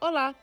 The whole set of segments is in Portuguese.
Olá,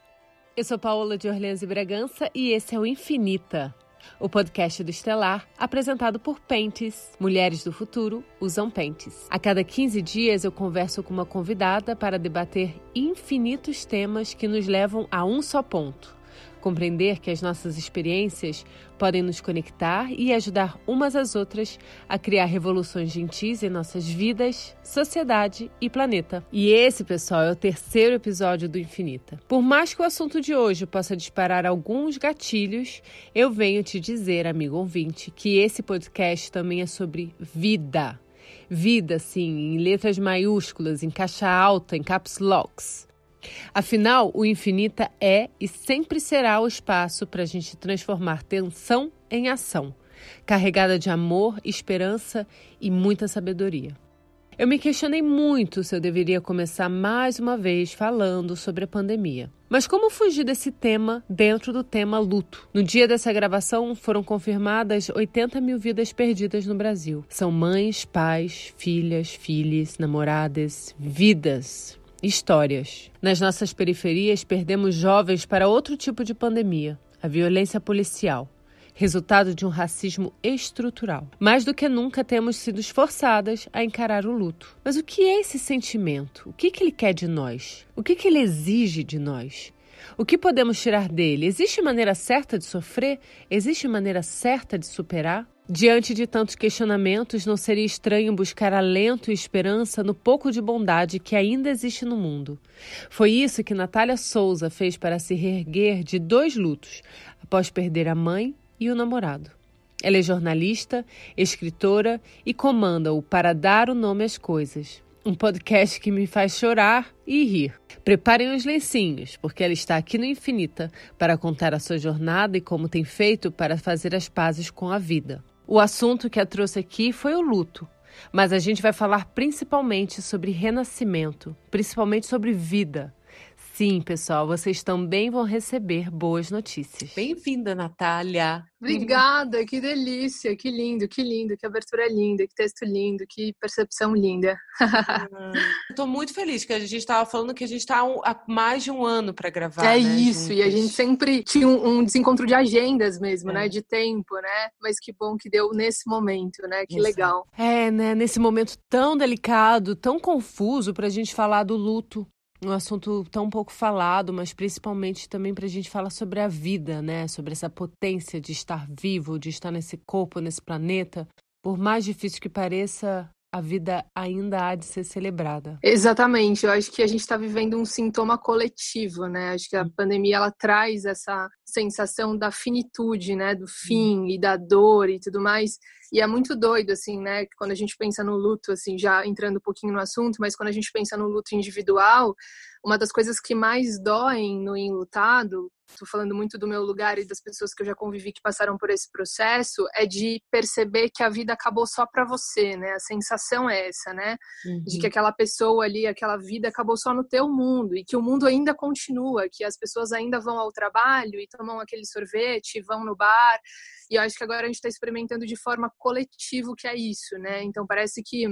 eu sou Paola de Orleans e Bragança e esse é o Infinita, o podcast do Estelar apresentado por Pentes. Mulheres do futuro usam pentes. A cada 15 dias eu converso com uma convidada para debater infinitos temas que nos levam a um só ponto compreender que as nossas experiências podem nos conectar e ajudar umas às outras a criar revoluções gentis em nossas vidas, sociedade e planeta. E esse, pessoal, é o terceiro episódio do Infinita. Por mais que o assunto de hoje possa disparar alguns gatilhos, eu venho te dizer, amigo ouvinte, que esse podcast também é sobre vida. Vida, sim, em letras maiúsculas, em caixa alta, em caps locks. Afinal, o Infinita é e sempre será o espaço para a gente transformar tensão em ação, carregada de amor, esperança e muita sabedoria. Eu me questionei muito se eu deveria começar mais uma vez falando sobre a pandemia. Mas como fugir desse tema dentro do tema luto? No dia dessa gravação foram confirmadas 80 mil vidas perdidas no Brasil. São mães, pais, filhas, filhos, namoradas, vidas Histórias. Nas nossas periferias, perdemos jovens para outro tipo de pandemia, a violência policial, resultado de um racismo estrutural. Mais do que nunca temos sido esforçadas a encarar o luto. Mas o que é esse sentimento? O que, que ele quer de nós? O que, que ele exige de nós? O que podemos tirar dele? Existe maneira certa de sofrer? Existe maneira certa de superar? Diante de tantos questionamentos, não seria estranho buscar alento e esperança no pouco de bondade que ainda existe no mundo. Foi isso que Natália Souza fez para se reerguer de dois lutos, após perder a mãe e o namorado. Ela é jornalista, escritora e comanda o Para Dar o Nome às Coisas, um podcast que me faz chorar e rir. Preparem os lencinhos, porque ela está aqui no Infinita para contar a sua jornada e como tem feito para fazer as pazes com a vida. O assunto que a trouxe aqui foi o luto, mas a gente vai falar principalmente sobre renascimento, principalmente sobre vida. Sim, pessoal, vocês também vão receber boas notícias. Bem-vinda, Natália. Obrigada, que delícia, que lindo, que lindo, que abertura linda, que texto lindo, que percepção linda. Estou muito feliz que a gente estava falando que a gente está há mais de um ano para gravar. É né, isso, juntos. e a gente sempre tinha um, um desencontro de agendas mesmo, é. né, de tempo, né? Mas que bom que deu nesse momento, né? Que Exato. legal. É, né? Nesse momento tão delicado, tão confuso para a gente falar do luto um assunto tão pouco falado, mas principalmente também para a gente falar sobre a vida, né? Sobre essa potência de estar vivo, de estar nesse corpo, nesse planeta. Por mais difícil que pareça, a vida ainda há de ser celebrada. Exatamente, eu acho que a gente está vivendo um sintoma coletivo, né? Acho que a hum. pandemia ela traz essa sensação da finitude, né? Do hum. fim e da dor e tudo mais. E é muito doido, assim, né? Quando a gente pensa no luto, assim, já entrando um pouquinho no assunto, mas quando a gente pensa no luto individual, uma das coisas que mais doem no enlutado estou falando muito do meu lugar e das pessoas que eu já convivi que passaram por esse processo, é de perceber que a vida acabou só para você, né? A sensação é essa, né? Uhum. De que aquela pessoa ali, aquela vida acabou só no teu mundo e que o mundo ainda continua, que as pessoas ainda vão ao trabalho e tomam aquele sorvete, vão no bar. E eu acho que agora a gente está experimentando de forma coletiva o que é isso, né? Então parece que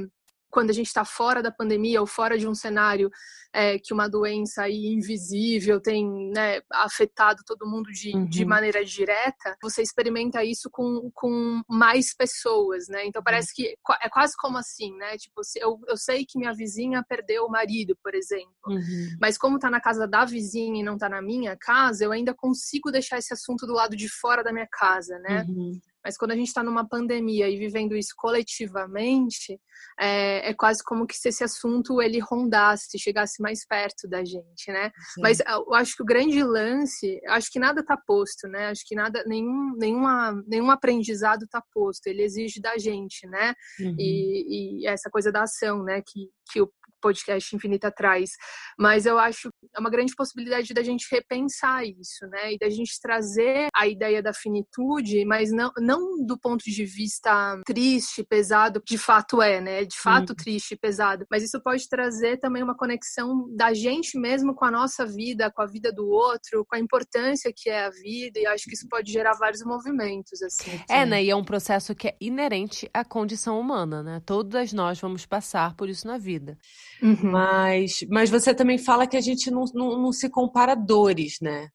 quando a gente está fora da pandemia ou fora de um cenário é, que uma doença aí invisível tem né, afetado todo mundo de, uhum. de maneira direta, você experimenta isso com, com mais pessoas, né? Então parece que é quase como assim, né? Tipo, eu, eu sei que minha vizinha perdeu o marido, por exemplo, uhum. mas como tá na casa da vizinha e não tá na minha casa, eu ainda consigo deixar esse assunto do lado de fora da minha casa, né? Uhum. Mas quando a gente está numa pandemia e vivendo isso coletivamente, é, é, quase como que se esse assunto ele rondasse, chegasse mais perto da gente, né? Sim. Mas eu acho que o grande lance, acho que nada está posto, né? Acho que nada, nenhum, nenhuma, nenhum aprendizado está posto. Ele exige da gente, né? Uhum. E, e, essa coisa da ação, né? Que, que o podcast Infinita traz. Mas eu acho é uma grande possibilidade da gente repensar isso, né? E da gente trazer a ideia da finitude, mas não, não do ponto de vista triste, pesado, de fato é, né? De fato uhum. triste, pesado. Mas isso pode trazer também uma conexão da gente mesmo com a nossa vida, com a vida do outro, com a importância que é a vida. E acho que isso pode gerar vários movimentos, assim. É, né? E é um processo que é inerente à condição humana, né? Todas nós vamos passar por isso na vida. Uhum. Mas, mas você também fala que a gente não, não, não se compara dores, né?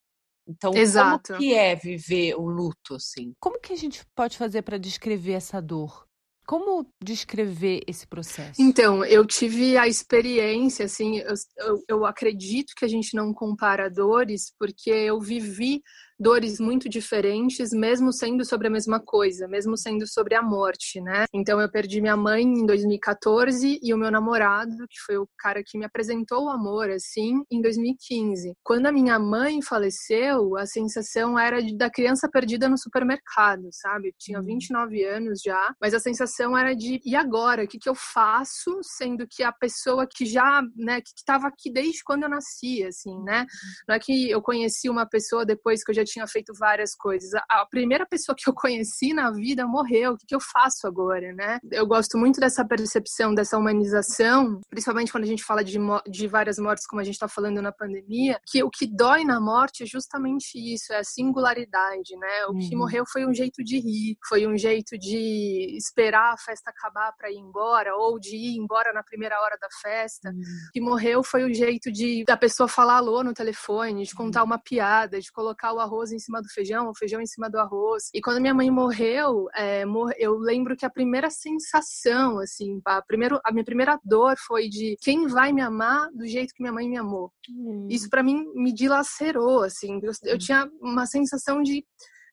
Então, Exato. como que é viver o luto, assim? Como que a gente pode fazer para descrever essa dor? Como descrever esse processo? Então, eu tive a experiência, assim, eu, eu, eu acredito que a gente não compara dores, porque eu vivi dores muito diferentes, mesmo sendo sobre a mesma coisa, mesmo sendo sobre a morte, né? Então eu perdi minha mãe em 2014 e o meu namorado, que foi o cara que me apresentou o amor, assim, em 2015. Quando a minha mãe faleceu, a sensação era de, da criança perdida no supermercado, sabe? Eu tinha 29 uhum. anos já, mas a sensação era de e agora? O que, que eu faço? Sendo que a pessoa que já, né, que estava aqui desde quando eu nasci, assim, né? Uhum. Não é que eu conheci uma pessoa depois que eu já já tinha feito várias coisas. A primeira pessoa que eu conheci na vida morreu. O que, que eu faço agora, né? Eu gosto muito dessa percepção, dessa humanização, principalmente quando a gente fala de, de várias mortes, como a gente está falando na pandemia, que o que dói na morte é justamente isso, é a singularidade, né? O uhum. que morreu foi um jeito de rir, foi um jeito de esperar a festa acabar para ir embora, ou de ir embora na primeira hora da festa. Uhum. O que morreu foi o jeito de da pessoa falar alô no telefone, de contar uhum. uma piada, de colocar o arroz arroz em cima do feijão, o feijão em cima do arroz. E quando minha mãe morreu, é, eu lembro que a primeira sensação, assim, a, primeiro, a minha primeira dor foi de quem vai me amar do jeito que minha mãe me amou. Hum. Isso para mim me dilacerou, assim. Eu, eu tinha uma sensação de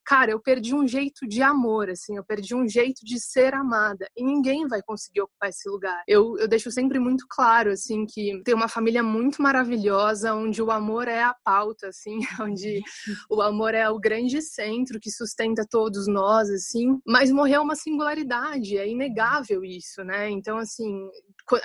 cara, eu perdi um jeito de amor, assim, eu perdi um jeito de ser amada. E ninguém vai conseguir ocupar esse lugar. Eu, eu deixo sempre muito claro, assim, que tem uma família muito maravilhosa, onde o amor é a pauta, assim, onde o amor é o grande centro que sustenta todos nós, assim. Mas morreu uma singularidade, é inegável isso, né? Então, assim,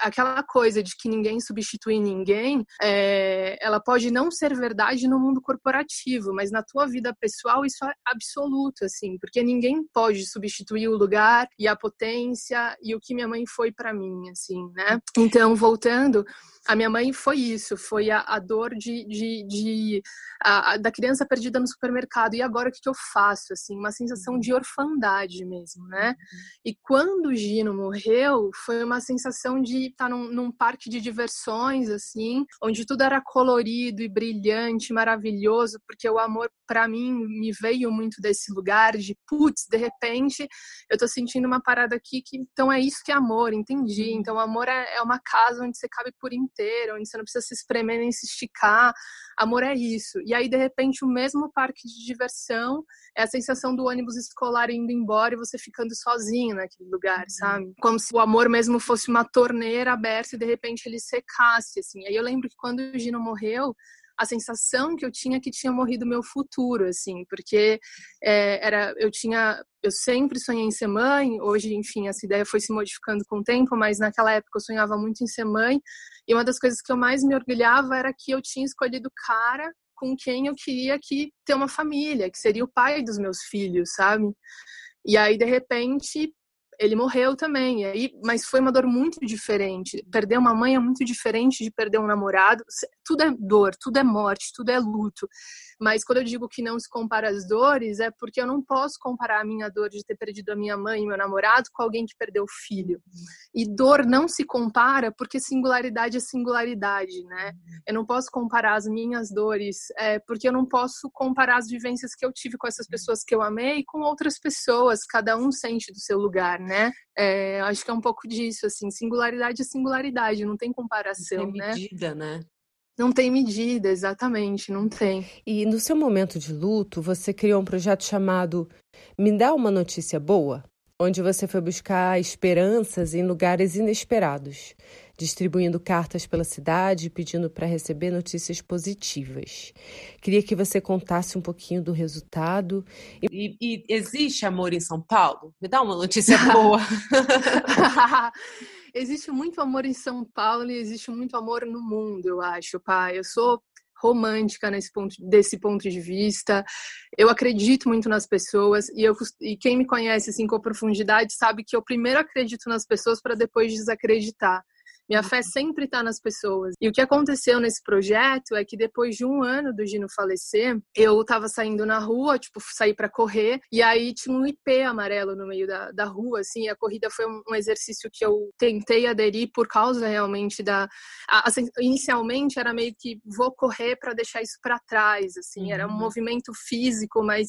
aquela coisa de que ninguém substitui ninguém, é, ela pode não ser verdade no mundo corporativo, mas na tua vida pessoal isso é absoluto, assim, porque ninguém pode substituir o lugar e a potência e o que minha mãe foi para mim, assim, né? Então, voltando, a minha mãe foi isso, foi a, a dor de, de, de a, a, da criança perdida no supermercado. E agora o que, que eu faço? Assim, uma sensação de orfandade mesmo, né? E quando o Gino morreu, foi uma sensação de estar num, num parque de diversões, assim, onde tudo era colorido e brilhante, maravilhoso, porque o amor para mim me veio muito desse lugar de putz, de repente eu tô sentindo uma parada aqui que então é isso que é amor, entendi. Uhum. Então amor é, é uma casa onde você cabe por inteiro inteiro, onde você não precisa se espremer nem se esticar. Amor é isso. E aí, de repente, o mesmo parque de diversão é a sensação do ônibus escolar indo embora e você ficando sozinho naquele lugar, uhum. sabe? Como se o amor mesmo fosse uma torneira aberta e de repente ele secasse, assim. Aí eu lembro que quando o Gino morreu, a sensação que eu tinha que tinha morrido meu futuro, assim, porque é, era, eu tinha, eu sempre sonhei em ser mãe. Hoje, enfim, essa ideia foi se modificando com o tempo, mas naquela época eu sonhava muito em ser mãe. E uma das coisas que eu mais me orgulhava era que eu tinha escolhido o cara com quem eu queria que ter uma família, que seria o pai dos meus filhos, sabe? E aí, de repente, ele morreu também, aí, mas foi uma dor muito diferente. Perder uma mãe é muito diferente de perder um namorado. Tudo é dor, tudo é morte, tudo é luto. Mas quando eu digo que não se compara as dores, é porque eu não posso comparar a minha dor de ter perdido a minha mãe e meu namorado com alguém que perdeu o filho. E dor não se compara porque singularidade é singularidade, né? Eu não posso comparar as minhas dores, é, porque eu não posso comparar as vivências que eu tive com essas pessoas que eu amei com outras pessoas. Cada um sente do seu lugar, né? É, acho que é um pouco disso, assim, singularidade é singularidade, não tem comparação, não tem né? medida, né? Não tem medida, exatamente, não tem. E no seu momento de luto, você criou um projeto chamado Me Dá uma Notícia Boa, onde você foi buscar esperanças em lugares inesperados, distribuindo cartas pela cidade, pedindo para receber notícias positivas. Queria que você contasse um pouquinho do resultado. E, e existe amor em São Paulo? Me dá uma notícia boa. existe muito amor em São Paulo e existe muito amor no mundo, eu acho, pai. Eu sou romântica nesse ponto, desse ponto de vista. Eu acredito muito nas pessoas e, eu, e quem me conhece assim com profundidade sabe que eu primeiro acredito nas pessoas para depois desacreditar. Minha fé sempre está nas pessoas. E o que aconteceu nesse projeto é que depois de um ano do Gino falecer, eu estava saindo na rua, tipo, saí para correr, e aí tinha um IP amarelo no meio da, da rua, assim, a corrida foi um, um exercício que eu tentei aderir por causa realmente da. Assim, inicialmente era meio que vou correr para deixar isso para trás, assim, era um uhum. movimento físico, mas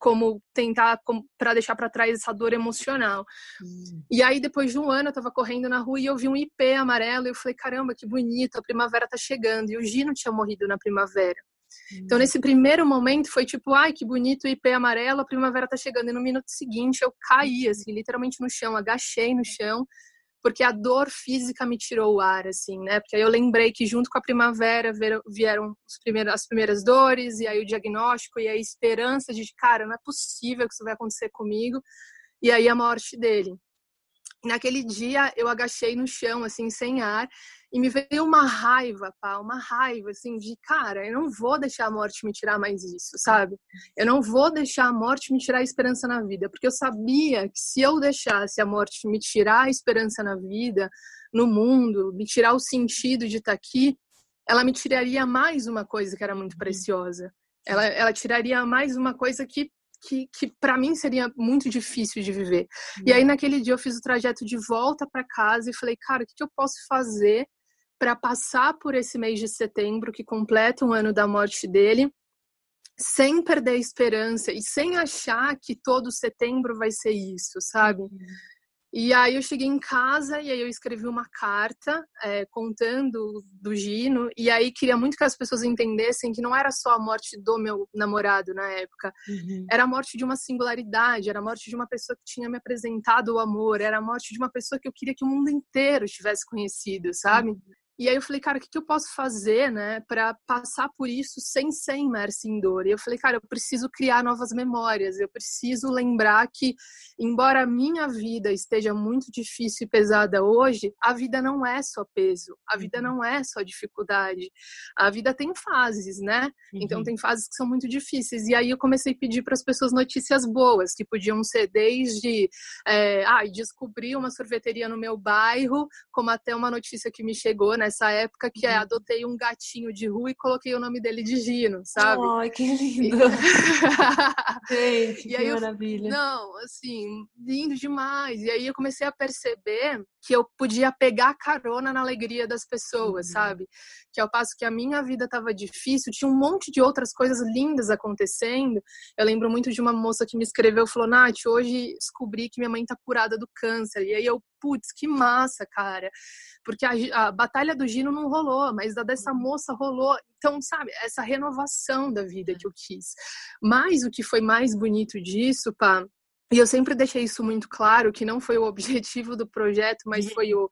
como tentar para deixar para trás essa dor emocional. Hum. E aí depois de um ano eu estava correndo na rua e eu vi um IP amarelo e eu falei caramba que bonito, a primavera tá chegando e o Gino tinha morrido na primavera. Hum. Então nesse primeiro momento foi tipo, ai que bonito o IP amarelo, a primavera tá chegando e no minuto seguinte eu caí assim, literalmente no chão, agachei no chão porque a dor física me tirou o ar, assim, né? Porque aí eu lembrei que junto com a primavera vieram as primeiras dores, e aí o diagnóstico, e a esperança de, cara, não é possível que isso vai acontecer comigo, e aí a morte dele. Naquele dia eu agachei no chão, assim, sem ar, e me veio uma raiva, pá, uma raiva, assim, de cara, eu não vou deixar a morte me tirar mais isso, sabe? Eu não vou deixar a morte me tirar a esperança na vida, porque eu sabia que se eu deixasse a morte me tirar a esperança na vida, no mundo, me tirar o sentido de estar aqui, ela me tiraria mais uma coisa que era muito uhum. preciosa. Ela, ela tiraria mais uma coisa que que, que para mim seria muito difícil de viver. E aí, uhum. naquele dia, eu fiz o trajeto de volta para casa e falei, cara, o que, que eu posso fazer para passar por esse mês de setembro, que completa um ano da morte dele, sem perder a esperança e sem achar que todo setembro vai ser isso, sabe? Uhum. E aí eu cheguei em casa e aí eu escrevi uma carta é, contando do Gino e aí queria muito que as pessoas entendessem que não era só a morte do meu namorado na época, uhum. era a morte de uma singularidade, era a morte de uma pessoa que tinha me apresentado o amor, era a morte de uma pessoa que eu queria que o mundo inteiro tivesse conhecido, sabe? Uhum. E aí eu falei, cara, o que, que eu posso fazer, né, para passar por isso sem ser imerso em dor? E eu falei, cara, eu preciso criar novas memórias, eu preciso lembrar que, embora a minha vida esteja muito difícil e pesada hoje, a vida não é só peso, a vida uhum. não é só dificuldade. A vida tem fases, né? Então, uhum. Então tem fases que são muito difíceis. E aí eu comecei a pedir para as pessoas notícias boas, que podiam ser desde, é, ah, descobri uma sorveteria no meu bairro, como até uma notícia que me chegou, né? Nessa época que é, uhum. adotei um gatinho de rua e coloquei o nome dele de Gino, sabe? Ai, que lindo! Gente, que maravilha! Eu, não, assim, lindo demais. E aí eu comecei a perceber que eu podia pegar carona na alegria das pessoas, uhum. sabe? Que ao passo que a minha vida estava difícil, tinha um monte de outras coisas lindas acontecendo. Eu lembro muito de uma moça que me escreveu, falou, Nath, hoje descobri que minha mãe tá curada do câncer. E aí eu, putz, que massa, cara. Porque a, a batalha do Gino não rolou, mas a dessa uhum. moça rolou. Então, sabe, essa renovação da vida que eu quis. Mas o que foi mais bonito disso, pá, e eu sempre deixei isso muito claro, que não foi o objetivo do projeto, mas uhum. foi o,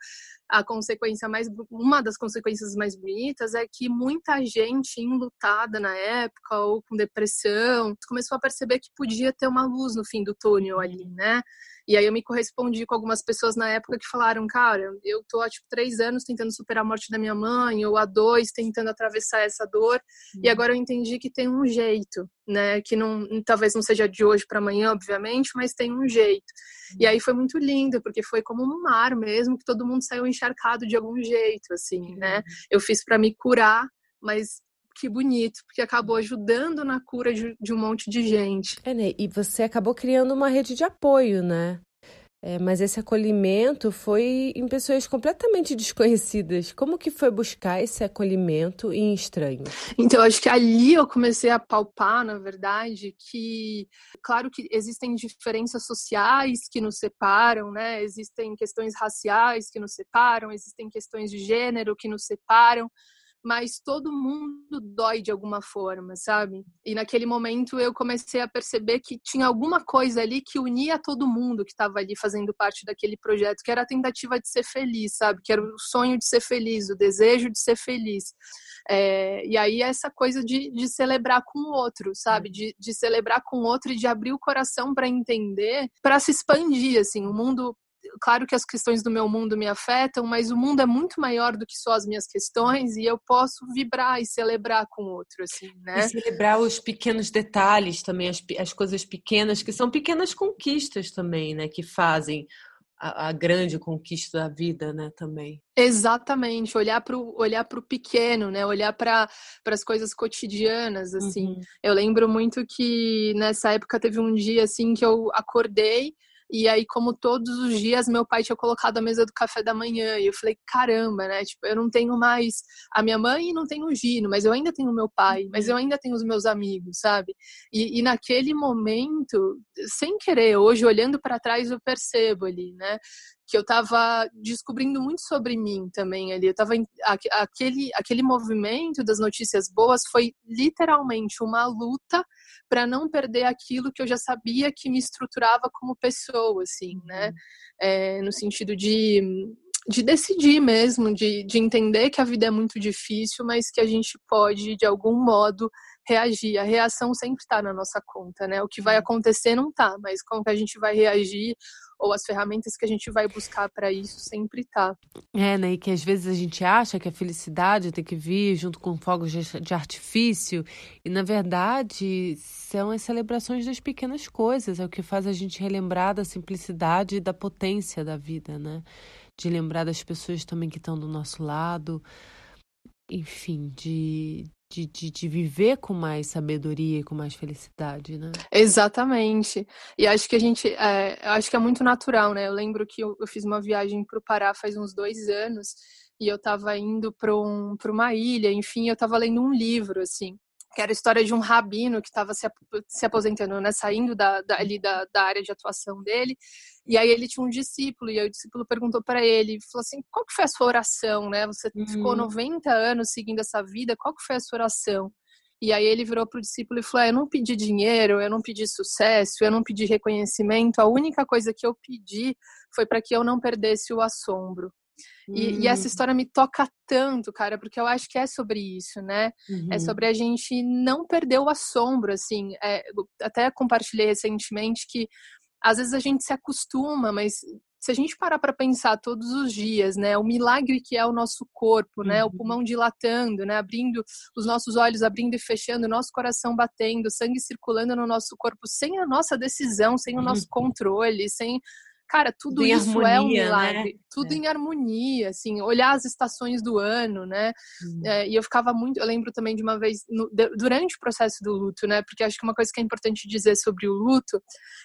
a consequência mais uma das consequências mais bonitas é que muita gente enlutada na época ou com depressão começou a perceber que podia ter uma luz no fim do túnel ali, uhum. né? E aí eu me correspondi com algumas pessoas na época que falaram, cara, eu tô há tipo três anos tentando superar a morte da minha mãe, ou há dois tentando atravessar essa dor, uhum. e agora eu entendi que tem um jeito, né? Que não, talvez não seja de hoje para amanhã, obviamente, mas tem um jeito. Uhum. E aí foi muito lindo, porque foi como um mar mesmo, que todo mundo saiu encharcado de algum jeito, assim, né? Eu fiz para me curar, mas que bonito, porque acabou ajudando na cura de, de um monte de gente. É, né? E você acabou criando uma rede de apoio, né? É, mas esse acolhimento foi em pessoas completamente desconhecidas. Como que foi buscar esse acolhimento em estranhos? Então, acho que ali eu comecei a palpar, na verdade, que, claro que existem diferenças sociais que nos separam, né? Existem questões raciais que nos separam, existem questões de gênero que nos separam, mas todo mundo dói de alguma forma, sabe? E naquele momento eu comecei a perceber que tinha alguma coisa ali que unia todo mundo que estava ali fazendo parte daquele projeto, que era a tentativa de ser feliz, sabe? Que era o sonho de ser feliz, o desejo de ser feliz. É, e aí essa coisa de, de celebrar com o outro, sabe? De, de celebrar com o outro e de abrir o coração para entender, para se expandir, assim. O mundo claro que as questões do meu mundo me afetam, mas o mundo é muito maior do que só as minhas questões e eu posso vibrar e celebrar com o outro, assim, né? E celebrar os pequenos detalhes também, as, as coisas pequenas, que são pequenas conquistas também, né? Que fazem a, a grande conquista da vida, né, também. Exatamente, olhar para o olhar pro pequeno, né? Olhar para as coisas cotidianas, assim. Uhum. Eu lembro muito que nessa época teve um dia assim que eu acordei e aí, como todos os dias, meu pai tinha colocado a mesa do café da manhã. E eu falei, caramba, né? Tipo, eu não tenho mais a minha mãe e não tenho o Gino, mas eu ainda tenho meu pai, mas eu ainda tenho os meus amigos, sabe? E, e naquele momento, sem querer, hoje, olhando para trás, eu percebo ali, né? Que eu estava descobrindo muito sobre mim também ali. Eu tava aquele aquele movimento das notícias boas foi literalmente uma luta para não perder aquilo que eu já sabia que me estruturava como pessoa, assim, né? É, no sentido de de decidir mesmo, de, de entender que a vida é muito difícil, mas que a gente pode, de algum modo, reagir. A reação sempre está na nossa conta, né? O que vai acontecer não tá, mas como que a gente vai reagir ou as ferramentas que a gente vai buscar para isso sempre tá. É, né? E que às vezes a gente acha que a felicidade tem que vir junto com fogos de artifício, e na verdade são as celebrações das pequenas coisas, é o que faz a gente relembrar da simplicidade e da potência da vida, né? De lembrar das pessoas também que estão do nosso lado, enfim, de, de, de, de, viver com mais sabedoria e com mais felicidade, né? Exatamente. E acho que a gente, é, acho que é muito natural, né? Eu lembro que eu, eu fiz uma viagem para o Pará faz uns dois anos e eu estava indo para um, uma ilha, enfim, eu estava lendo um livro, assim que era a história de um rabino que estava se, se aposentando, né, saindo da, da, ali da, da área de atuação dele, e aí ele tinha um discípulo, e aí o discípulo perguntou para ele, falou assim, qual que foi a sua oração, né, você uhum. ficou 90 anos seguindo essa vida, qual que foi a sua oração? E aí ele virou para o discípulo e falou, ah, eu não pedi dinheiro, eu não pedi sucesso, eu não pedi reconhecimento, a única coisa que eu pedi foi para que eu não perdesse o assombro. E, hum. e, essa hum. história me toca tanto, cara, porque eu acho que é sobre isso, né? É uhum. É sobre a gente não perder o assombro, assim. É, até compartilhei recentemente que às vezes a gente se acostuma, mas se a gente parar para pensar todos os dias, né, o milagre que é o nosso corpo, né, uhum. o pulmão dilatando, né, abrindo os nossos olhos, abrindo e fechando, o nosso coração batendo, sangue circulando no nosso corpo sem a nossa decisão, sem o nosso uhum. controle, sem Cara, tudo, tudo isso harmonia, é um né? milagre. Né? Tudo é. em harmonia, assim, olhar as estações do ano, né? Hum. É, e eu ficava muito. Eu lembro também de uma vez, no, durante o processo do luto, né? Porque acho que uma coisa que é importante dizer sobre o luto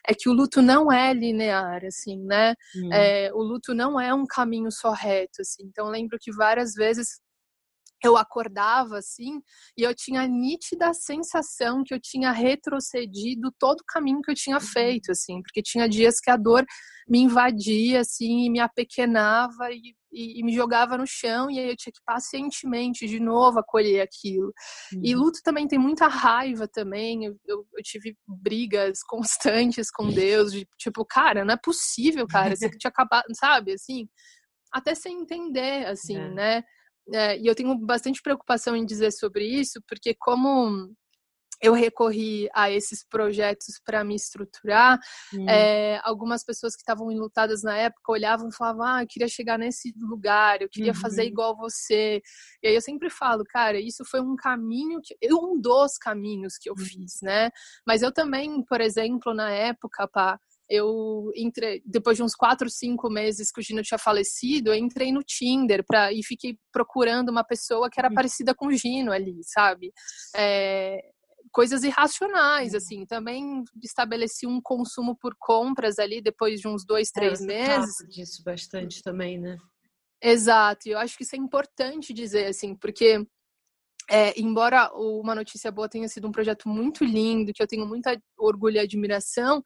é que o luto não é linear, assim, né? Hum. É, o luto não é um caminho só reto, assim. Então, eu lembro que várias vezes eu acordava assim e eu tinha a nítida sensação que eu tinha retrocedido todo o caminho que eu tinha uhum. feito, assim, porque tinha dias que a dor me invadia, assim, e me apequenava e, e, e me jogava no chão, e aí eu tinha que pacientemente de novo acolher aquilo. Uhum. E luto também tem muita raiva também, eu, eu, eu, tive brigas constantes com Deus, de tipo, cara, não é possível, cara, você tinha acabado, sabe, assim, até sem entender, assim, é. né? É, e eu tenho bastante preocupação em dizer sobre isso, porque como eu recorri a esses projetos para me estruturar. Hum. É, algumas pessoas que estavam enlutadas na época olhavam e falavam: Ah, eu queria chegar nesse lugar, eu queria uhum. fazer igual você. E aí eu sempre falo, cara, isso foi um caminho, que, um dos caminhos que eu uhum. fiz, né? Mas eu também, por exemplo, na época, pá, eu entrei, depois de uns quatro, cinco meses que o Gino tinha falecido, eu entrei no Tinder pra, e fiquei procurando uma pessoa que era uhum. parecida com o Gino ali, sabe? É, coisas irracionais, uhum. assim. Também estabeleci um consumo por compras ali depois de uns dois, é, três é, meses. disso bastante também, né? Exato. E eu acho que isso é importante dizer, assim, porque é, embora Uma Notícia Boa tenha sido um projeto muito lindo, que eu tenho muita orgulho e admiração,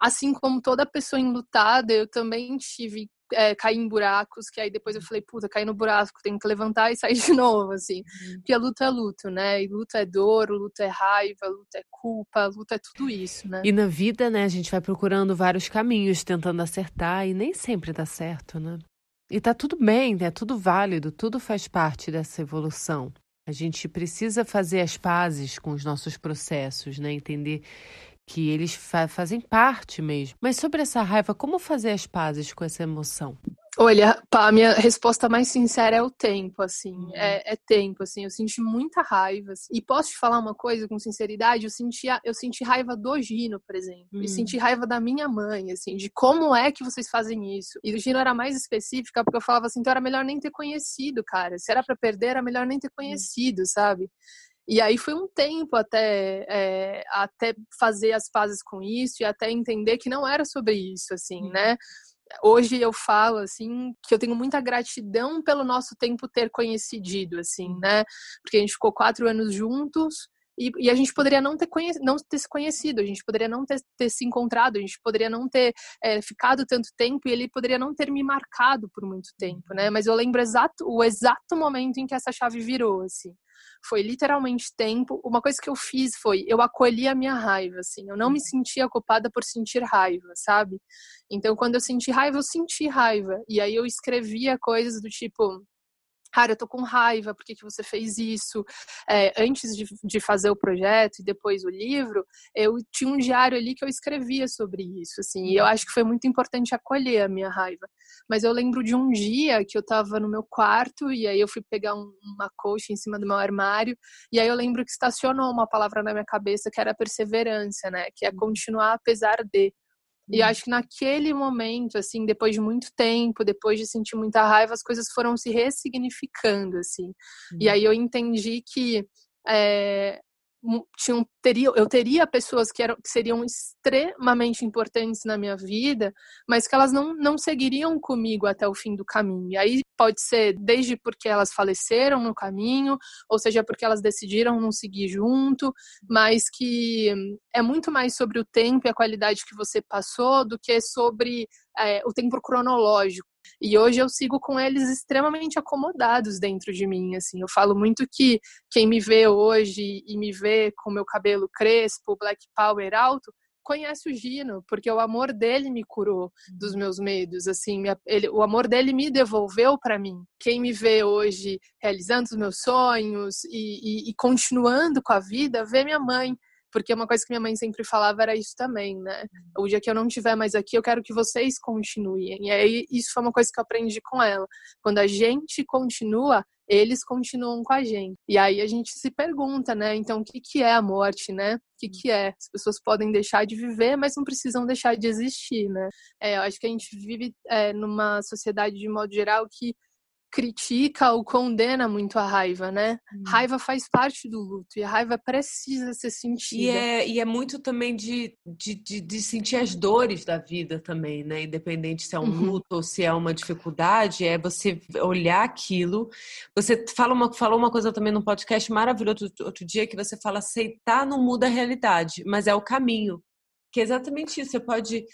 assim como toda pessoa enlutada, eu também tive é, cair em buracos, que aí depois eu falei, puta, caí no buraco, tenho que levantar e sair de novo, assim. Uhum. Porque a luta é luto, né? E luta é dor, luta é raiva, luta é culpa, luta é tudo isso, né? E na vida, né, a gente vai procurando vários caminhos, tentando acertar, e nem sempre dá certo, né? E tá tudo bem, é tudo válido, tudo faz parte dessa evolução. A gente precisa fazer as pazes com os nossos processos, né? Entender que eles fa fazem parte mesmo. Mas sobre essa raiva, como fazer as pazes com essa emoção? Olha, a minha resposta mais sincera é o tempo, assim, uhum. é, é, tempo, assim, eu senti muita raiva, assim. e posso te falar uma coisa com sinceridade, eu senti, eu senti raiva do Gino, por exemplo, uhum. e senti raiva da minha mãe, assim, de como é que vocês fazem isso, e o Gino era mais específica, porque eu falava assim, então era melhor nem ter conhecido, cara, se era para perder, era melhor nem ter conhecido, sabe? E aí foi um tempo até, é, até fazer as pazes com isso e até entender que não era sobre isso, assim, uhum. né? hoje eu falo assim que eu tenho muita gratidão pelo nosso tempo ter coincidido assim né porque a gente ficou quatro anos juntos e, e a gente poderia não ter, conhecido, não ter se conhecido a gente poderia não ter, ter se encontrado a gente poderia não ter é, ficado tanto tempo e ele poderia não ter me marcado por muito tempo né mas eu lembro exato o exato momento em que essa chave virou assim foi literalmente tempo. Uma coisa que eu fiz foi eu acolhi a minha raiva, assim. Eu não me sentia culpada por sentir raiva, sabe? Então, quando eu senti raiva, eu senti raiva. E aí eu escrevia coisas do tipo cara, eu tô com raiva, por que, que você fez isso? É, antes de, de fazer o projeto e depois o livro, eu tinha um diário ali que eu escrevia sobre isso, assim, e eu acho que foi muito importante acolher a minha raiva. Mas eu lembro de um dia que eu tava no meu quarto e aí eu fui pegar um, uma coxa em cima do meu armário, e aí eu lembro que estacionou uma palavra na minha cabeça que era perseverança, né? Que é continuar apesar de. E acho que naquele momento, assim, depois de muito tempo, depois de sentir muita raiva, as coisas foram se ressignificando, assim. Uhum. E aí eu entendi que é, tinham, teria, eu teria pessoas que, eram, que seriam extremamente importantes na minha vida, mas que elas não, não seguiriam comigo até o fim do caminho. E aí pode ser desde porque elas faleceram no caminho, ou seja, porque elas decidiram não seguir junto, mas que é muito mais sobre o tempo e a qualidade que você passou do que sobre é, o tempo cronológico. E hoje eu sigo com eles extremamente acomodados dentro de mim, assim. Eu falo muito que quem me vê hoje e me vê com meu cabelo crespo, black power alto, conhece o Gino, porque o amor dele me curou dos uhum. meus medos, assim, ele, o amor dele me devolveu para mim. Quem me vê hoje realizando os meus sonhos e, e, e continuando com a vida, vê minha mãe, porque uma coisa que minha mãe sempre falava era isso também, né? Uhum. O dia que eu não estiver mais aqui, eu quero que vocês continuem. E aí isso foi uma coisa que eu aprendi com ela. Quando a gente continua, eles continuam com a gente. E aí a gente se pergunta, né? Então, o que, que é a morte, né? O que, que é? As pessoas podem deixar de viver, mas não precisam deixar de existir, né? É, eu acho que a gente vive é, numa sociedade, de modo geral, que critica ou condena muito a raiva, né? Hum. Raiva faz parte do luto e a raiva precisa ser sentida. E é, e é muito também de, de, de, de sentir as dores da vida também, né? Independente se é um uhum. luto ou se é uma dificuldade, é você olhar aquilo. Você fala uma, falou uma coisa também no podcast maravilhoso outro, outro dia que você fala aceitar não muda a realidade, mas é o caminho. Que é exatamente isso. Você pode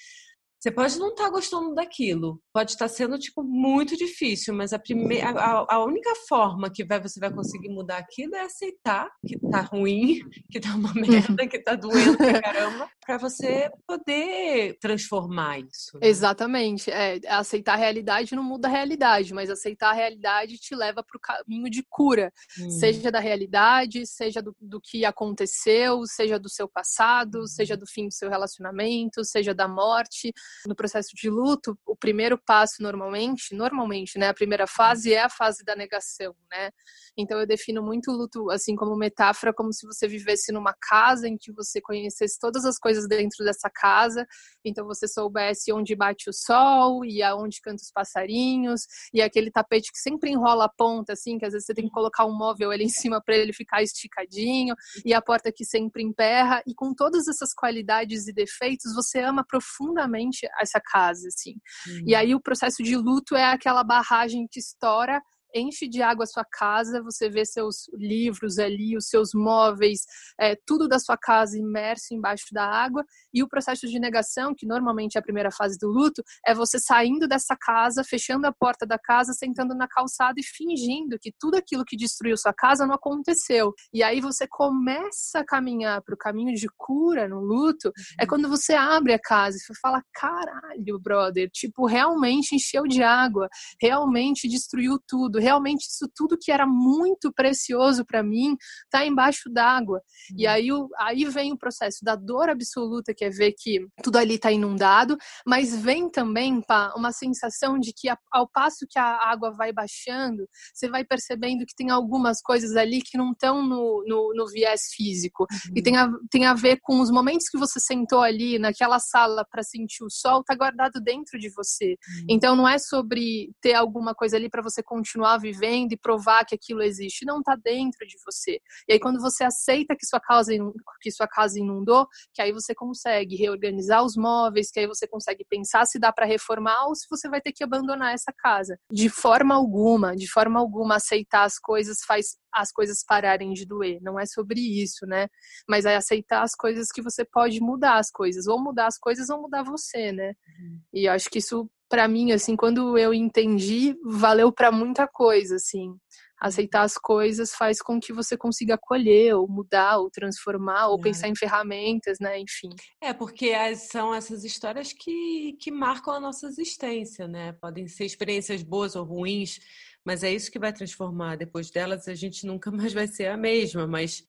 você pode não estar tá gostando daquilo, pode estar sendo tipo muito difícil, mas a primeira, a, a, única forma que vai, você vai conseguir mudar aquilo é aceitar que tá ruim, que tá uma merda, que tá doendo pra caramba, para você poder transformar isso. Né? Exatamente, é, aceitar a realidade não muda a realidade, mas aceitar a realidade te leva para o caminho de cura, hum. seja da realidade, seja do, do, que aconteceu, seja do seu passado, seja do fim do seu relacionamento, seja da morte no processo de luto, o primeiro passo normalmente, normalmente, né, a primeira fase é a fase da negação, né? Então eu defino muito o luto assim como metáfora, como se você vivesse numa casa em que você conhecesse todas as coisas dentro dessa casa, então você soubesse onde bate o sol e aonde canta os passarinhos e aquele tapete que sempre enrola a ponta assim, que às vezes você tem que colocar um móvel ali em cima para ele ficar esticadinho e a porta que sempre emperra e com todas essas qualidades e defeitos você ama profundamente essa casa assim. Uhum. E aí o processo de luto é aquela barragem que estoura enche de água a sua casa, você vê seus livros ali, os seus móveis, é, tudo da sua casa imerso embaixo da água. E o processo de negação, que normalmente é a primeira fase do luto, é você saindo dessa casa, fechando a porta da casa, sentando na calçada e fingindo que tudo aquilo que destruiu sua casa não aconteceu. E aí você começa a caminhar para o caminho de cura no luto, é uhum. quando você abre a casa e fala: caralho, brother, tipo, realmente encheu de água, realmente destruiu tudo realmente isso tudo que era muito precioso para mim tá embaixo d'água. Uhum. E aí, o, aí vem o processo da dor absoluta, que é ver que tudo ali tá inundado, mas vem também pá, uma sensação de que ao passo que a água vai baixando, você vai percebendo que tem algumas coisas ali que não estão no, no, no, viés físico. Uhum. E tem a, tem a ver com os momentos que você sentou ali naquela sala para sentir o sol, tá guardado dentro de você. Uhum. Então não é sobre ter alguma coisa ali para você continuar vivendo e provar que aquilo existe. Não tá dentro de você. E aí quando você aceita que sua casa que sua casa inundou, que aí você consegue reorganizar os móveis, que aí você consegue pensar se dá para reformar ou se você vai ter que abandonar essa casa. De forma alguma, de forma alguma aceitar as coisas faz as coisas pararem de doer. Não é sobre isso, né? Mas é aceitar as coisas que você pode mudar as coisas, ou mudar as coisas ou mudar você, né? Uhum. E acho que isso para mim, assim, quando eu entendi, valeu para muita coisa, assim. Aceitar as coisas faz com que você consiga acolher, ou mudar, ou transformar, ou é. pensar em ferramentas, né? Enfim. É, porque são essas histórias que, que marcam a nossa existência, né? Podem ser experiências boas ou ruins, mas é isso que vai transformar. Depois delas, a gente nunca mais vai ser a mesma, mas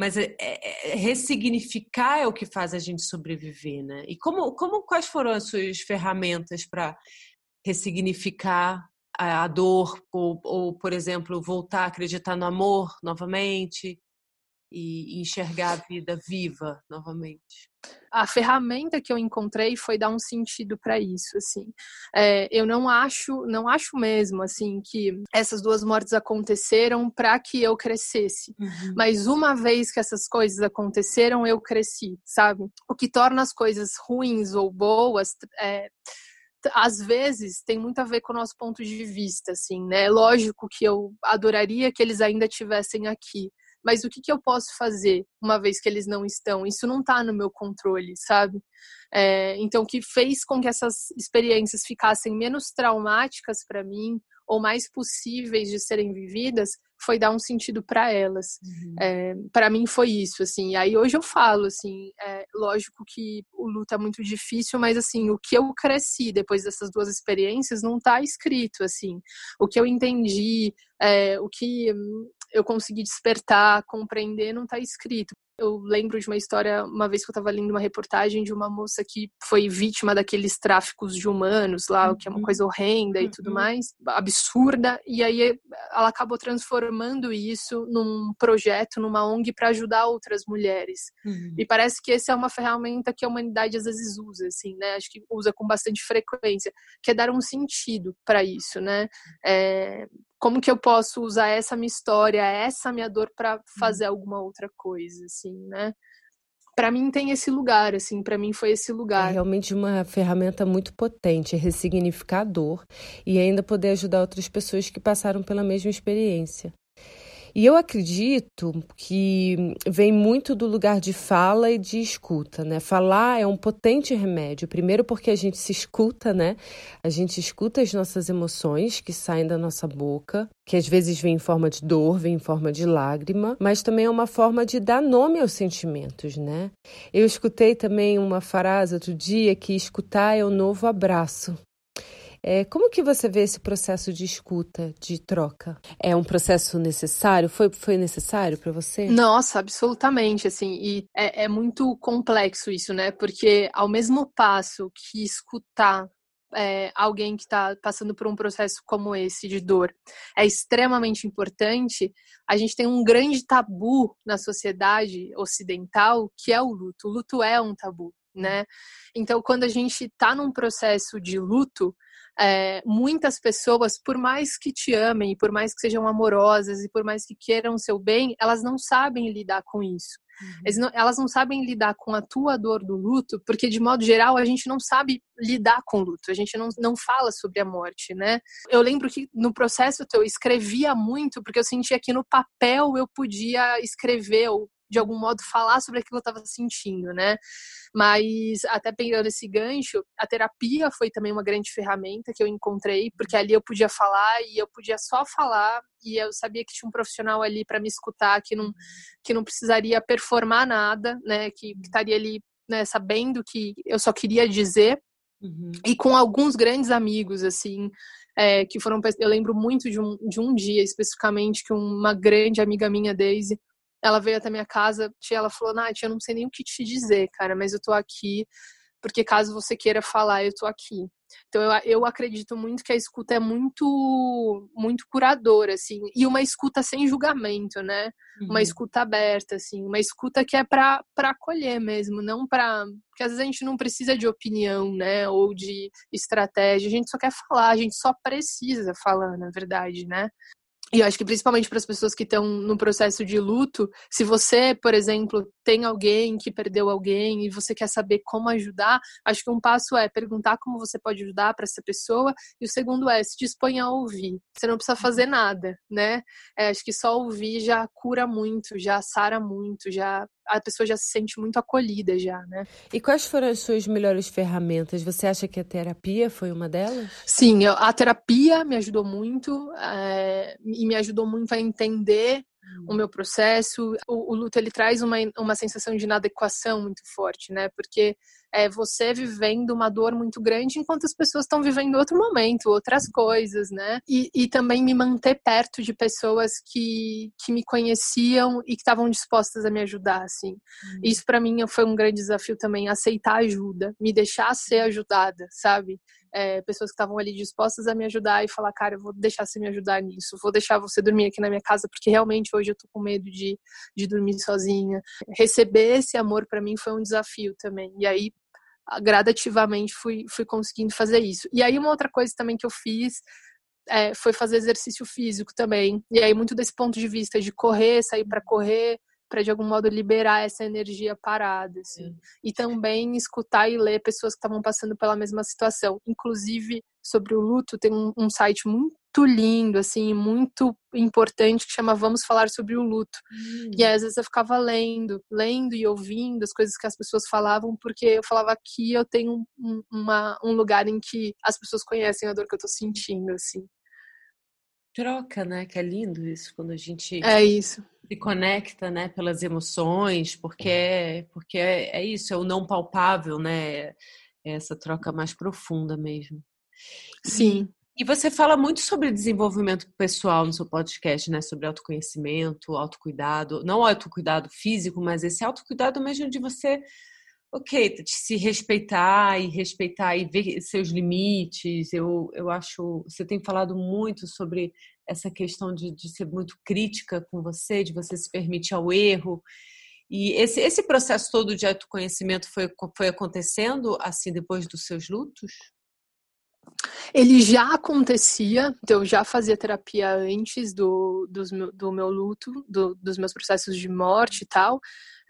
mas é, é, é, ressignificar é o que faz a gente sobreviver, né? E como, como quais foram as suas ferramentas para ressignificar a, a dor ou, ou, por exemplo, voltar a acreditar no amor novamente? E enxergar a vida viva novamente? A ferramenta que eu encontrei foi dar um sentido para isso, assim. É, eu não acho, não acho mesmo, assim, que essas duas mortes aconteceram para que eu crescesse. Uhum. Mas uma vez que essas coisas aconteceram, eu cresci, sabe? O que torna as coisas ruins ou boas é, às vezes tem muito a ver com o nosso ponto de vista, assim, né? Lógico que eu adoraria que eles ainda estivessem aqui, mas o que, que eu posso fazer uma vez que eles não estão? Isso não está no meu controle, sabe? É, então, o que fez com que essas experiências ficassem menos traumáticas para mim ou mais possíveis de serem vividas foi dar um sentido para elas. Uhum. É, para mim foi isso, assim. Aí hoje eu falo, assim, é, lógico que o luto é muito difícil, mas assim, o que eu cresci depois dessas duas experiências não está escrito, assim. O que eu entendi, é, o que eu consegui despertar, compreender, não está escrito. Eu lembro de uma história, uma vez que eu estava lendo uma reportagem de uma moça que foi vítima daqueles tráficos de humanos lá, o que é uma uhum. coisa horrenda e tudo uhum. mais, absurda, e aí ela acabou transformando isso num projeto, numa ONG para ajudar outras mulheres. Uhum. E parece que essa é uma ferramenta que a humanidade às vezes usa, assim, né? Acho que usa com bastante frequência, que é dar um sentido para isso, né? É, como que eu posso usar essa minha história, essa minha dor para uhum. fazer alguma outra coisa, assim, né? Para mim tem esse lugar, assim, para mim foi esse lugar. É realmente uma ferramenta muito potente, ressignificar a dor e ainda poder ajudar outras pessoas que passaram pela mesma experiência. E eu acredito que vem muito do lugar de fala e de escuta, né? Falar é um potente remédio. Primeiro porque a gente se escuta, né? A gente escuta as nossas emoções que saem da nossa boca, que às vezes vem em forma de dor, vem em forma de lágrima, mas também é uma forma de dar nome aos sentimentos, né? Eu escutei também uma frase outro dia que escutar é o novo abraço. É, como que você vê esse processo de escuta, de troca? É um processo necessário? Foi, foi necessário para você? Nossa, absolutamente, assim, e é, é muito complexo isso, né? Porque ao mesmo passo que escutar é, alguém que está passando por um processo como esse de dor é extremamente importante, a gente tem um grande tabu na sociedade ocidental que é o luto. O luto é um tabu, né? Então, quando a gente está num processo de luto, é, muitas pessoas, por mais que te amem, por mais que sejam amorosas e por mais que queiram o seu bem, elas não sabem lidar com isso. Uhum. Não, elas não sabem lidar com a tua dor do luto, porque de modo geral a gente não sabe lidar com o luto, a gente não, não fala sobre a morte, né? Eu lembro que no processo eu escrevia muito, porque eu sentia que no papel eu podia escrever ou de algum modo falar sobre aquilo que eu estava sentindo, né? Mas até pegando esse gancho, a terapia foi também uma grande ferramenta que eu encontrei, porque ali eu podia falar e eu podia só falar e eu sabia que tinha um profissional ali para me escutar, que não que não precisaria performar nada, né? Que, que estaria ali né, sabendo que eu só queria dizer Uhum. E com alguns grandes amigos, assim, é, que foram. Eu lembro muito de um, de um dia especificamente que uma grande amiga minha, Daisy, ela veio até minha casa e ela falou: Nath, eu não sei nem o que te dizer, cara, mas eu tô aqui porque caso você queira falar, eu tô aqui. Então eu, eu acredito muito que a escuta é muito muito curadora assim, e uma escuta sem julgamento, né? Uhum. Uma escuta aberta assim, uma escuta que é para para acolher mesmo, não para porque às vezes a gente não precisa de opinião, né, ou de estratégia, a gente só quer falar, a gente só precisa falar, na verdade, né? E eu acho que principalmente para as pessoas que estão no processo de luto, se você, por exemplo, tem alguém que perdeu alguém e você quer saber como ajudar, acho que um passo é perguntar como você pode ajudar para essa pessoa, e o segundo é se dispõe a ouvir. Você não precisa fazer uhum. nada, né? É, acho que só ouvir já cura muito, já sara muito, já a pessoa já se sente muito acolhida já, né? E quais foram as suas melhores ferramentas? Você acha que a terapia foi uma delas? Sim, a terapia me ajudou muito é, e me ajudou muito a entender o meu processo. O, o, luto ele traz uma, uma sensação de inadequação muito forte, né? Porque é você vivendo uma dor muito grande enquanto as pessoas estão vivendo outro momento, outras coisas, né? E, e também me manter perto de pessoas que, que me conheciam e que estavam dispostas a me ajudar, assim. Uhum. Isso para mim foi um grande desafio também, aceitar ajuda, me deixar ser ajudada, sabe? É, pessoas que estavam ali dispostas a me ajudar e falar, cara, eu vou deixar você me ajudar nisso, vou deixar você dormir aqui na minha casa, porque realmente hoje eu tô com medo de, de dormir sozinha. Receber esse amor para mim foi um desafio também. E aí, gradativamente fui, fui conseguindo fazer isso. E aí uma outra coisa também que eu fiz é, foi fazer exercício físico também. E aí muito desse ponto de vista de correr, sair para correr, para de algum modo liberar essa energia parada, assim. E também escutar e ler pessoas que estavam passando pela mesma situação. Inclusive sobre o luto tem um, um site muito lindo, assim, muito importante que chama Vamos Falar sobre o Luto. Hum. E aí, às vezes eu ficava lendo, lendo e ouvindo as coisas que as pessoas falavam, porque eu falava aqui eu tenho um, uma, um lugar em que as pessoas conhecem a dor que eu tô sentindo, assim. Troca, né? Que é lindo isso, quando a gente é isso. se conecta, né, pelas emoções, porque é, porque é, é isso, é o não palpável, né? É essa troca mais profunda mesmo. Sim. E você fala muito sobre desenvolvimento pessoal no seu podcast, né? Sobre autoconhecimento, autocuidado. Não autocuidado físico, mas esse autocuidado mesmo de você, ok, se respeitar e respeitar e ver seus limites. Eu, eu acho. Você tem falado muito sobre essa questão de, de ser muito crítica com você, de você se permitir ao erro. E esse, esse processo todo de autoconhecimento foi, foi acontecendo assim depois dos seus lutos? Ele já acontecia, então eu já fazia terapia antes do, do, meu luto, do, dos meus processos de morte e tal.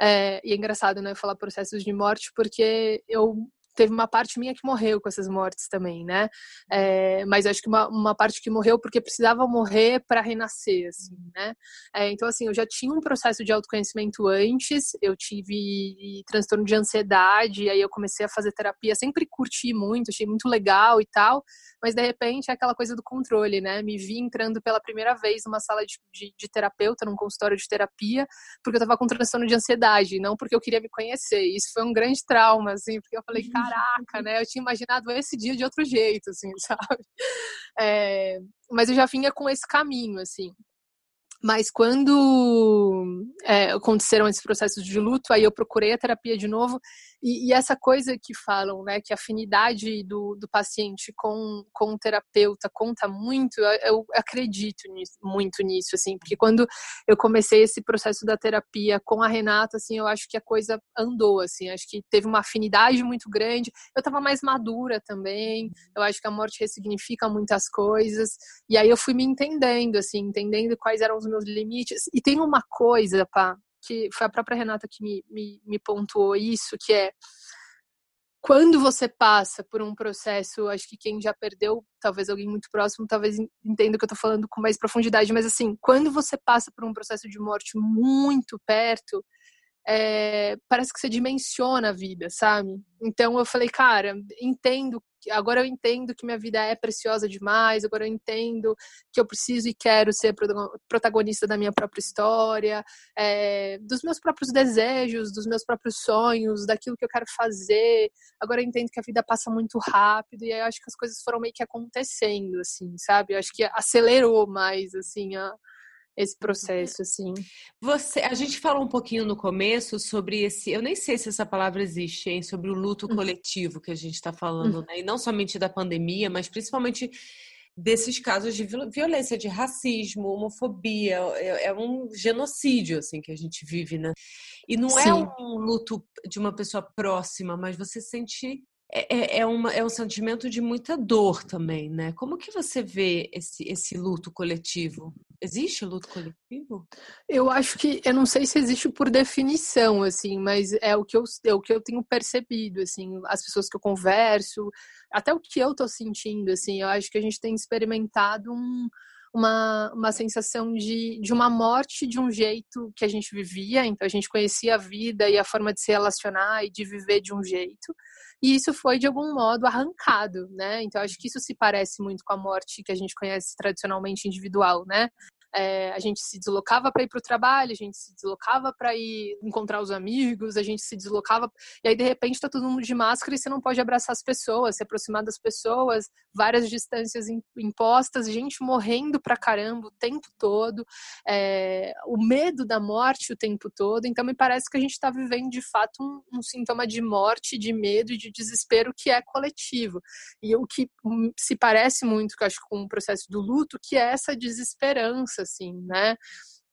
É, e é engraçado, né, falar processos de morte, porque eu teve uma parte minha que morreu com essas mortes também, né? É, mas acho que uma, uma parte que morreu porque precisava morrer para renascer, assim, né? É, então, assim, eu já tinha um processo de autoconhecimento antes, eu tive transtorno de ansiedade, aí eu comecei a fazer terapia, sempre curti muito, achei muito legal e tal, mas de repente é aquela coisa do controle, né? Me vi entrando pela primeira vez numa sala de, de, de terapeuta, num consultório de terapia, porque eu tava com transtorno de ansiedade, não porque eu queria me conhecer. Isso foi um grande trauma, assim, porque eu falei, caraca, né? Eu tinha imaginado esse dia de outro jeito, assim, sabe? É, mas eu já vinha com esse caminho, assim. Mas quando é, aconteceram esses processos de luto, aí eu procurei a terapia de novo e, e, essa coisa que falam, né, que a afinidade do, do paciente com, com o terapeuta conta muito, eu, eu acredito nisso, muito nisso, assim, porque quando eu comecei esse processo da terapia com a Renata, assim, eu acho que a coisa andou, assim, acho que teve uma afinidade muito grande, eu estava mais madura também, eu acho que a morte ressignifica muitas coisas, e aí eu fui me entendendo, assim, entendendo quais eram os meus limites, e tem uma coisa, pá, que foi a própria Renata que me, me, me pontuou isso, que é quando você passa por um processo, acho que quem já perdeu, talvez alguém muito próximo, talvez entenda o que eu tô falando com mais profundidade, mas assim, quando você passa por um processo de morte muito perto, é, parece que você dimensiona a vida, sabe? Então eu falei, cara, entendo, agora eu entendo que minha vida é preciosa demais, agora eu entendo que eu preciso e quero ser protagonista da minha própria história, é, dos meus próprios desejos, dos meus próprios sonhos, daquilo que eu quero fazer. Agora eu entendo que a vida passa muito rápido e aí eu acho que as coisas foram meio que acontecendo, assim, sabe? Eu acho que acelerou mais, assim, a, esse processo, assim. Você, a gente falou um pouquinho no começo sobre esse, eu nem sei se essa palavra existe, hein, sobre o luto hum. coletivo que a gente está falando, hum. né? E não somente da pandemia, mas principalmente desses casos de violência, de racismo, homofobia, é, é um genocídio assim que a gente vive, né? E não é Sim. é um luto de uma pessoa próxima, mas você sente é, é, é, uma, é um sentimento de muita dor também, né? Como que você vê esse, esse luto coletivo? Existe luto coletivo? Eu acho que, eu não sei se existe por definição, assim, mas é o que eu, é o que eu tenho percebido, assim, as pessoas que eu converso, até o que eu tô sentindo, assim, eu acho que a gente tem experimentado um, uma, uma sensação de, de uma morte de um jeito que a gente vivia, então a gente conhecia a vida e a forma de se relacionar e de viver de um jeito, e isso foi de algum modo arrancado, né? Então acho que isso se parece muito com a morte que a gente conhece tradicionalmente individual, né? É, a gente se deslocava para ir para o trabalho, a gente se deslocava para ir encontrar os amigos, a gente se deslocava. E aí, de repente, está todo mundo de máscara e você não pode abraçar as pessoas, se aproximar das pessoas, várias distâncias impostas, gente morrendo pra caramba o tempo todo, é, o medo da morte o tempo todo. Então, me parece que a gente está vivendo, de fato, um, um sintoma de morte, de medo e de desespero que é coletivo. E o que se parece muito, que acho, com o processo do luto, que é essa desesperança assim, né?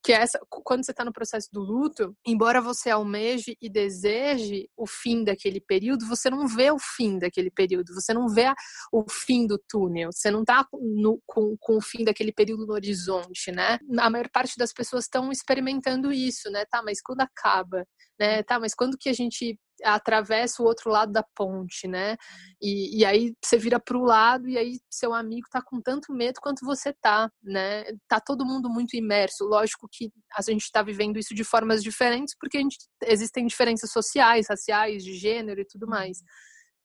que é essa, quando você está no processo do luto, embora você almeje e deseje o fim daquele período, você não vê o fim daquele período, você não vê o fim do túnel, você não está com, com o fim daquele período no horizonte, né? A maior parte das pessoas estão experimentando isso, né? Tá, mas quando acaba? Né? Tá, mas quando que a gente atravessa o outro lado da ponte, né? E, e aí você vira para o lado e aí seu amigo tá com tanto medo quanto você tá, né? Tá todo mundo muito imerso. Lógico que a gente está vivendo isso de formas diferentes porque a gente, existem diferenças sociais, raciais, de gênero e tudo uhum. mais.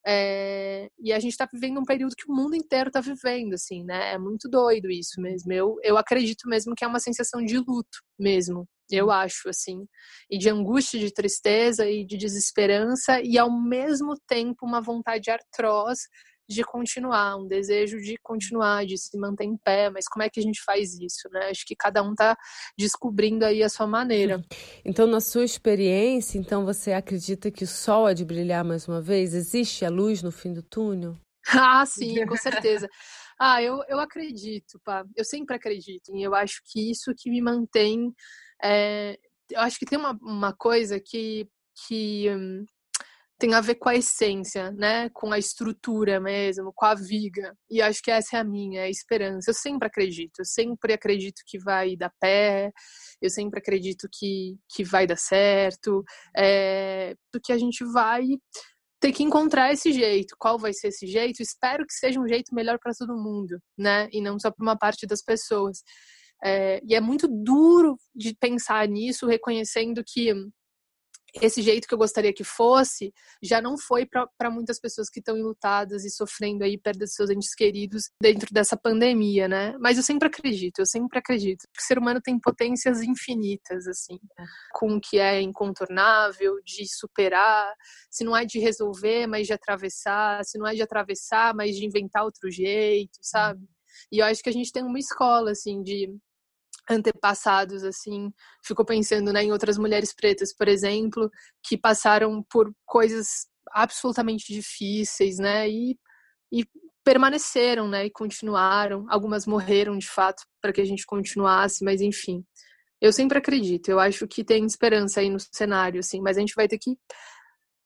É, e a gente está vivendo um período que o mundo inteiro está vivendo, assim, né? É muito doido isso mesmo. Eu, eu acredito mesmo que é uma sensação de luto mesmo, eu acho, assim, e de angústia, de tristeza e de desesperança, e ao mesmo tempo uma vontade atroz de continuar, um desejo de continuar, de se manter em pé, mas como é que a gente faz isso, né? Acho que cada um está descobrindo aí a sua maneira. Então, na sua experiência, então você acredita que o sol há de brilhar mais uma vez? Existe a luz no fim do túnel? Ah, sim, com certeza. Ah, eu, eu acredito, pá. Eu sempre acredito. E eu acho que isso que me mantém é, eu acho que tem uma, uma coisa que, que hum, tem a ver com a essência, né? Com a estrutura mesmo, com a viga. E acho que essa é a minha, é a esperança. Eu sempre acredito, eu sempre acredito que vai dar pé, eu sempre acredito que, que vai dar certo, é, porque a gente vai ter que encontrar esse jeito. Qual vai ser esse jeito? Espero que seja um jeito melhor para todo mundo, né? E não só para uma parte das pessoas. É, e é muito duro de pensar nisso, reconhecendo que esse jeito que eu gostaria que fosse já não foi para muitas pessoas que estão enlutadas e sofrendo aí perda de seus entes queridos dentro dessa pandemia, né? Mas eu sempre acredito, eu sempre acredito que o ser humano tem potências infinitas, assim, com o que é incontornável, de superar, se não é de resolver, mas de atravessar, se não é de atravessar, mas de inventar outro jeito, sabe? E eu acho que a gente tem uma escola, assim, de antepassados assim ficou pensando né, em outras mulheres pretas por exemplo que passaram por coisas absolutamente difíceis né e, e permaneceram né e continuaram. Algumas morreram de fato para que a gente continuasse mas enfim. Eu sempre acredito eu acho que tem esperança aí no cenário assim mas a gente vai ter que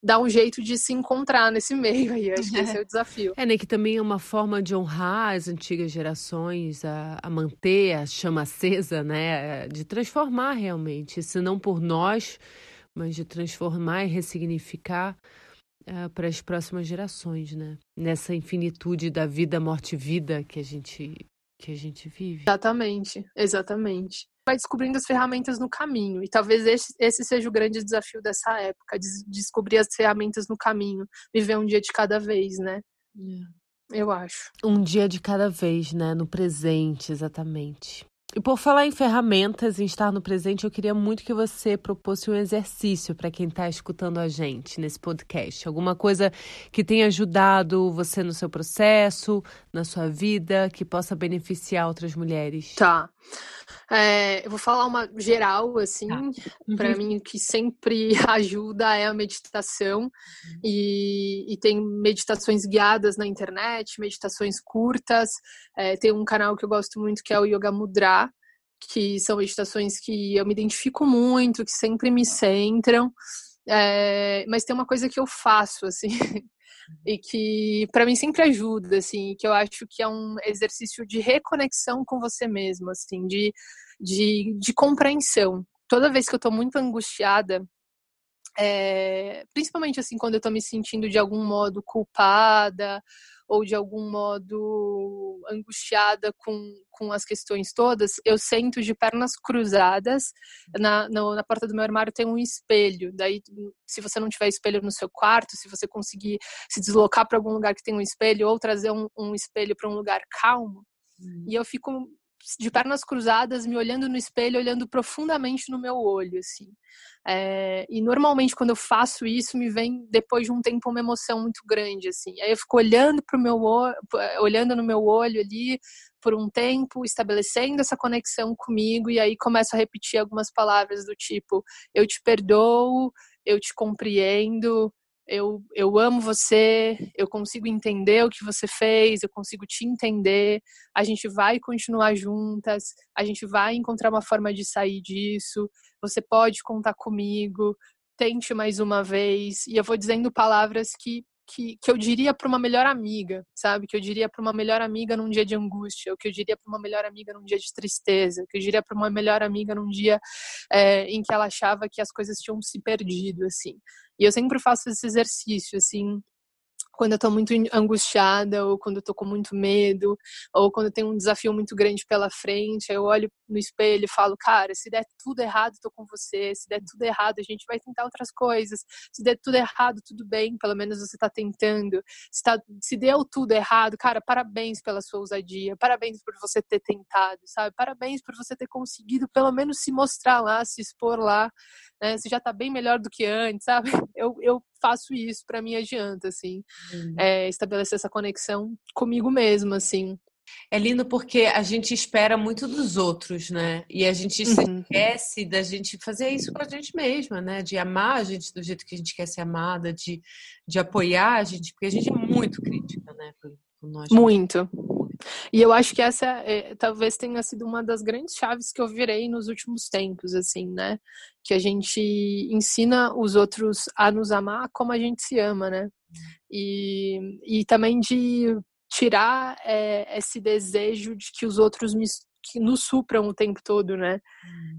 dar um jeito de se encontrar nesse meio aí. Acho que esse é o desafio. É, né? Que também é uma forma de honrar as antigas gerações, a, a manter a chama acesa, né? De transformar realmente, se não por nós, mas de transformar e ressignificar uh, para as próximas gerações, né? Nessa infinitude da vida, morte e vida que a gente que a gente vive. Exatamente, exatamente. vai descobrindo as ferramentas no caminho. E talvez esse, esse seja o grande desafio dessa época, de descobrir as ferramentas no caminho, viver um dia de cada vez, né? Yeah. É. Eu acho. Um dia de cada vez, né? No presente, exatamente. E por falar em ferramentas, em estar no presente, eu queria muito que você propôsse um exercício para quem está escutando a gente nesse podcast. Alguma coisa que tenha ajudado você no seu processo, na sua vida, que possa beneficiar outras mulheres. Tá. É, eu vou falar uma geral, assim, tá. uhum. para mim o que sempre ajuda é a meditação uhum. e, e, tem meditações guiadas na internet, meditações curtas, é, tem um canal que eu gosto muito que é o Yoga Mudra, que são meditações que eu me identifico muito, que sempre me centram, é, mas tem uma coisa que eu faço, assim, e que para mim sempre ajuda, assim, que eu acho que é um exercício de reconexão com você mesmo, assim, de, de, de compreensão. Toda vez que eu tô muito angustiada, é, principalmente assim quando eu tô me sentindo de algum modo culpada ou de algum modo angustiada com, com as questões todas, eu sento de pernas cruzadas. Na, na, na, porta do meu armário tem um espelho. Daí, se você não tiver espelho no seu quarto, se você conseguir se deslocar para algum lugar que tem um espelho ou trazer um, um espelho para um lugar calmo, hum. e eu fico de pernas cruzadas, me olhando no espelho, olhando profundamente no meu olho, assim. É, e normalmente quando eu faço isso, me vem depois de um tempo uma emoção muito grande, assim. Aí eu fico olhando pro meu olho, olhando no meu olho ali por um tempo, estabelecendo essa conexão comigo e aí começo a repetir algumas palavras do tipo: eu te perdoo, eu te compreendo, eu, eu amo você, eu consigo entender o que você fez, eu consigo te entender, a gente vai continuar juntas, a gente vai encontrar uma forma de sair disso, você pode contar comigo, tente mais uma vez. E eu vou dizendo palavras que que, que eu diria para uma melhor amiga, sabe? Que eu diria para uma melhor amiga num dia de angústia, o que eu diria para uma melhor amiga num dia de tristeza, o que eu diria para uma melhor amiga num dia é, em que ela achava que as coisas tinham se perdido, assim. E eu sempre faço esse exercício, assim, quando eu tô muito angustiada, ou quando eu tô com muito medo, ou quando eu tenho um desafio muito grande pela frente, eu olho no espelho e falo, cara, se der tudo errado, tô com você, se der tudo errado, a gente vai tentar outras coisas, se der tudo errado, tudo bem, pelo menos você tá tentando, se, tá, se deu tudo errado, cara, parabéns pela sua ousadia, parabéns por você ter tentado, sabe, parabéns por você ter conseguido pelo menos se mostrar lá, se expor lá, né, você já tá bem melhor do que antes, sabe, eu, eu faço isso, para mim adianta, assim, uhum. é, estabelecer essa conexão comigo mesma, assim. É lindo porque a gente espera muito dos outros, né? E a gente uhum. se esquece da gente fazer isso com a gente mesma, né? De amar a gente do jeito que a gente quer ser amada, de, de apoiar a gente, porque a gente é muito crítica, né? Com nós. Muito. E eu acho que essa é, talvez tenha sido uma das grandes chaves que eu virei nos últimos tempos, assim, né? Que a gente ensina os outros a nos amar como a gente se ama, né? E, e também de tirar é, esse desejo de que os outros me, que nos supram o tempo todo, né?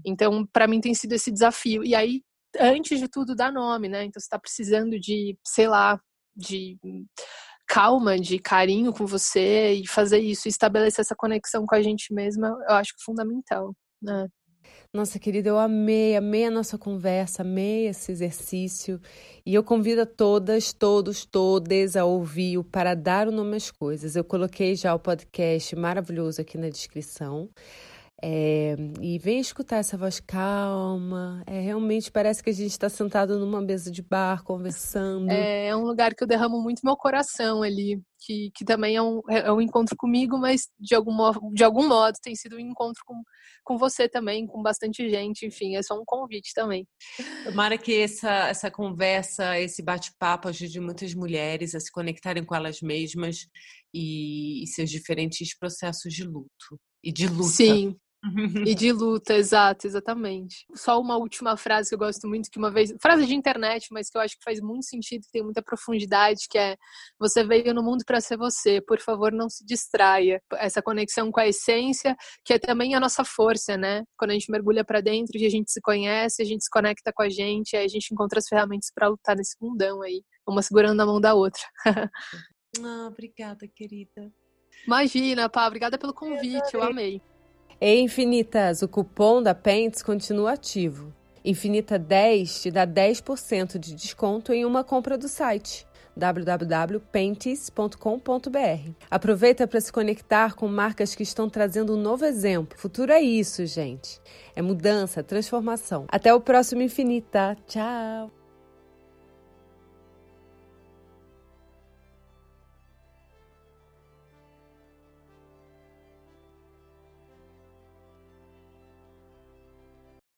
Então, para mim tem sido esse desafio. E aí, antes de tudo, dá nome, né? Então, você está precisando de, sei lá, de calma, de carinho com você e fazer isso, estabelecer essa conexão com a gente mesma, eu acho que é fundamental, né? Nossa querida, eu amei, amei a nossa conversa, amei esse exercício. E eu convido a todas, todos, todas a ouvir o Para Dar o Nome às Coisas. Eu coloquei já o podcast maravilhoso aqui na descrição. É, e vem escutar essa voz calma. É, realmente parece que a gente está sentado numa mesa de bar, conversando. É, é, um lugar que eu derramo muito meu coração ali, que, que também é um, é um encontro comigo, mas de algum, de algum modo tem sido um encontro com, com você também, com bastante gente. Enfim, é só um convite também. Tomara que essa, essa conversa, esse bate-papo ajude muitas mulheres a se conectarem com elas mesmas e, e seus diferentes processos de luto e de luta. Sim, e de luta, exato, exatamente. Só uma última frase que eu gosto muito, que uma vez. Frase de internet, mas que eu acho que faz muito sentido, que tem muita profundidade, que é você veio no mundo para ser você, por favor, não se distraia. Essa conexão com a essência, que é também a nossa força, né? Quando a gente mergulha para dentro e a gente se conhece, a gente se conecta com a gente, aí a gente encontra as ferramentas para lutar nesse mundão aí, uma segurando na mão da outra. ah, obrigada, querida. Imagina, pá, obrigada pelo convite, eu amei. Ei, Infinitas, o cupom da Pentes continua ativo. Infinita 10 te dá 10% de desconto em uma compra do site www.pentes.com.br. Aproveita para se conectar com marcas que estão trazendo um novo exemplo. Futuro é isso, gente. É mudança, transformação. Até o próximo Infinita. Tchau!